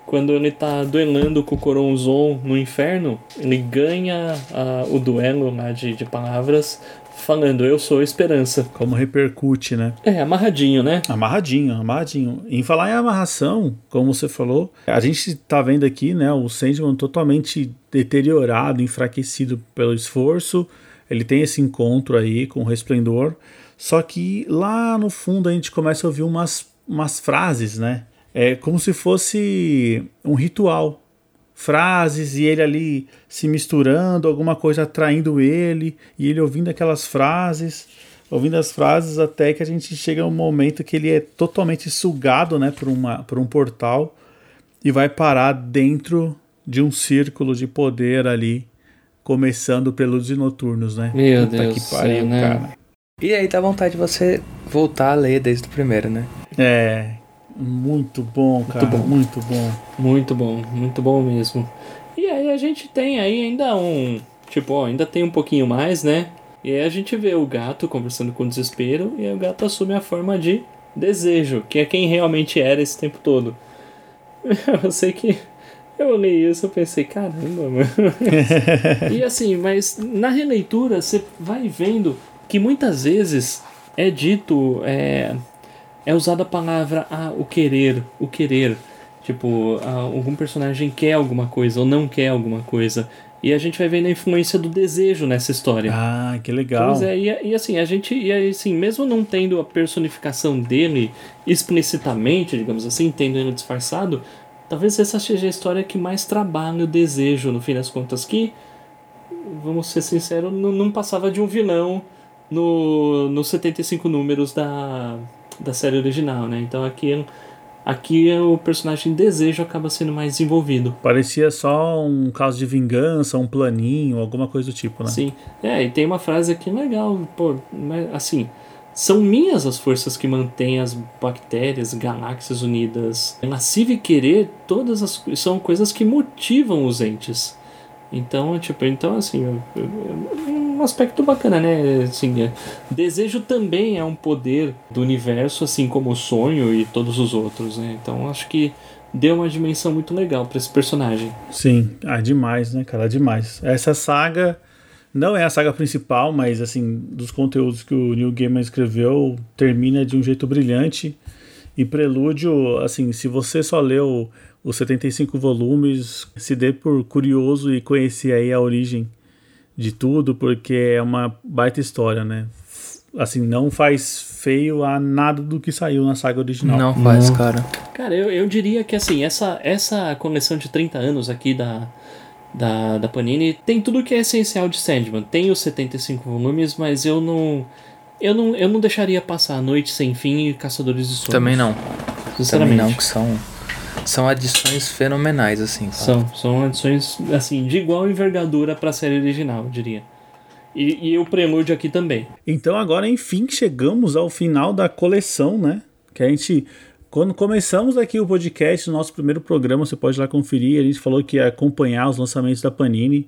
Quando ele está duelando com o Coronzon no inferno, ele ganha uh, o duelo de, de palavras falando eu sou esperança. Como repercute, né? É, amarradinho, né? Amarradinho, amarradinho. Em falar em amarração, como você falou, a gente tá vendo aqui, né, o Sandman totalmente deteriorado, enfraquecido pelo esforço. Ele tem esse encontro aí com o Resplendor. Só que lá no fundo a gente começa a ouvir umas, umas frases, né? É como se fosse um ritual frases e ele ali se misturando, alguma coisa atraindo ele e ele ouvindo aquelas frases, ouvindo as frases até que a gente chega um momento que ele é totalmente sugado, né, por uma por um portal e vai parar dentro de um círculo de poder ali, começando pelos noturnos, né? Meu Puta Deus que pariu, né? cara. E aí dá vontade de você voltar a ler desde o primeiro, né? É, muito bom, cara. Muito bom. Muito bom. Muito bom, muito bom mesmo. E aí a gente tem aí ainda um. Tipo, ó, ainda tem um pouquinho mais, né? E aí a gente vê o gato conversando com desespero e aí o gato assume a forma de desejo, que é quem realmente era esse tempo todo. Eu sei que eu li isso, eu pensei, caramba, mano. e assim, mas na releitura você vai vendo que muitas vezes é dito é, é usada a palavra ah, o querer, o querer. Tipo, ah, algum personagem quer alguma coisa ou não quer alguma coisa. E a gente vai vendo a influência do desejo nessa história. Ah, que legal. Pois é, e, e, assim, a gente, e assim, mesmo não tendo a personificação dele explicitamente, digamos assim, tendo ele disfarçado, talvez essa seja a história que mais trabalha o desejo, no fim das contas, que, vamos ser sinceros, não, não passava de um vilão no, nos 75 números da, da série original, né? Então aqui Aqui o personagem desejo acaba sendo mais desenvolvido. Parecia só um caso de vingança, um planinho, alguma coisa do tipo, né? Sim. É, e tem uma frase aqui legal, pô, assim, são minhas as forças que mantêm as bactérias, galáxias unidas. Nascive querer, todas as são coisas que motivam os entes. Então, tipo, então assim, um aspecto bacana, né? Assim, é, desejo também é um poder do universo, assim como o sonho e todos os outros, né? Então, acho que deu uma dimensão muito legal para esse personagem. Sim, ah, demais, né, cara? Demais. Essa saga não é a saga principal, mas assim, dos conteúdos que o Neil Gaiman escreveu, termina de um jeito brilhante. E Prelúdio, assim, se você só leu os 75 volumes, se dê por curioso e conhecer aí a origem de tudo, porque é uma baita história, né? Assim, não faz feio a nada do que saiu na saga original. Não faz, não. cara. Cara, eu, eu diria que assim, essa, essa coleção de 30 anos aqui da, da, da Panini tem tudo que é essencial de Sandman. Tem os 75 volumes, mas eu não. Eu não, eu não deixaria passar a noite sem fim e Caçadores de Sonhos. Também não. Sinceramente. Também não, que são são adições fenomenais, assim. São, são adições, assim, de igual envergadura para a série original, eu diria. E, e o prelúdio aqui também. Então agora, enfim, chegamos ao final da coleção, né? Que a gente... Quando começamos aqui o podcast, o nosso primeiro programa, você pode ir lá conferir, a gente falou que ia acompanhar os lançamentos da Panini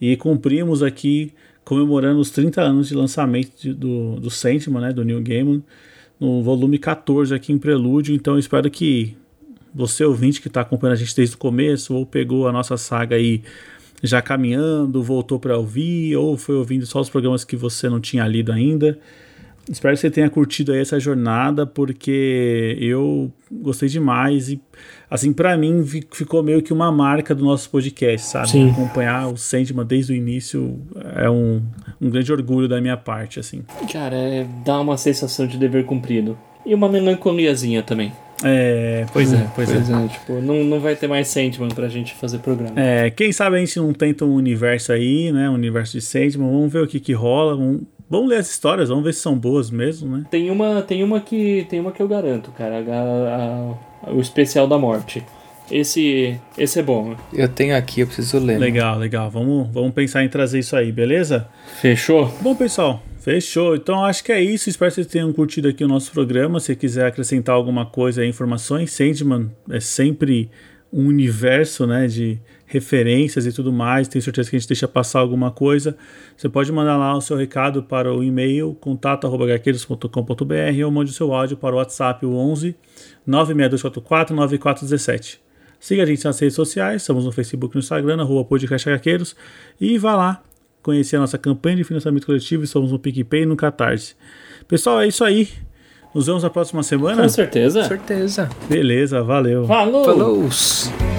e cumprimos aqui comemorando os 30 anos de lançamento de, do, do Sentiment, né, do New Gaiman, no volume 14 aqui em Prelúdio, então espero que você ouvinte que está acompanhando a gente desde o começo, ou pegou a nossa saga aí já caminhando, voltou para ouvir, ou foi ouvindo só os programas que você não tinha lido ainda. Espero que você tenha curtido aí essa jornada, porque eu gostei demais e, assim, para mim ficou meio que uma marca do nosso podcast, sabe? Sim. Acompanhar o Sandman desde o início é um, um grande orgulho da minha parte, assim. Cara, é, dá uma sensação de dever cumprido. E uma melancoliazinha também. É, pois é, pois, pois é. é. Tipo, não, não vai ter mais Sandman pra gente fazer programa. É, quem sabe a gente não tenta um universo aí, né? Um universo de Sandman. Vamos ver o que que rola. Vamos, vamos ler as histórias, vamos ver se são boas mesmo, né? Tem uma, tem uma, que, tem uma que eu garanto, cara. A, a, o especial da morte. Esse, esse é bom. Eu tenho aqui, eu preciso ler. Legal, legal. Vamos, vamos pensar em trazer isso aí, beleza? Fechou? Bom, pessoal, Fechou. Então acho que é isso. Espero que vocês tenham curtido aqui o nosso programa. Se quiser acrescentar alguma coisa, informações, Sandman é sempre um universo né, de referências e tudo mais. Tenho certeza que a gente deixa passar alguma coisa. Você pode mandar lá o seu recado para o e-mail contato.gaqueiros.com.br ou mande o seu áudio para o WhatsApp o 11 96244 9417. Siga a gente nas redes sociais, estamos no Facebook e no Instagram, arroba podcast e vá lá, conhecer a nossa campanha de financiamento coletivo, estamos no PicPay e no Catarse. Pessoal, é isso aí. Nos vemos na próxima semana? Com certeza. Com certeza. Beleza, valeu. Falou! Falou!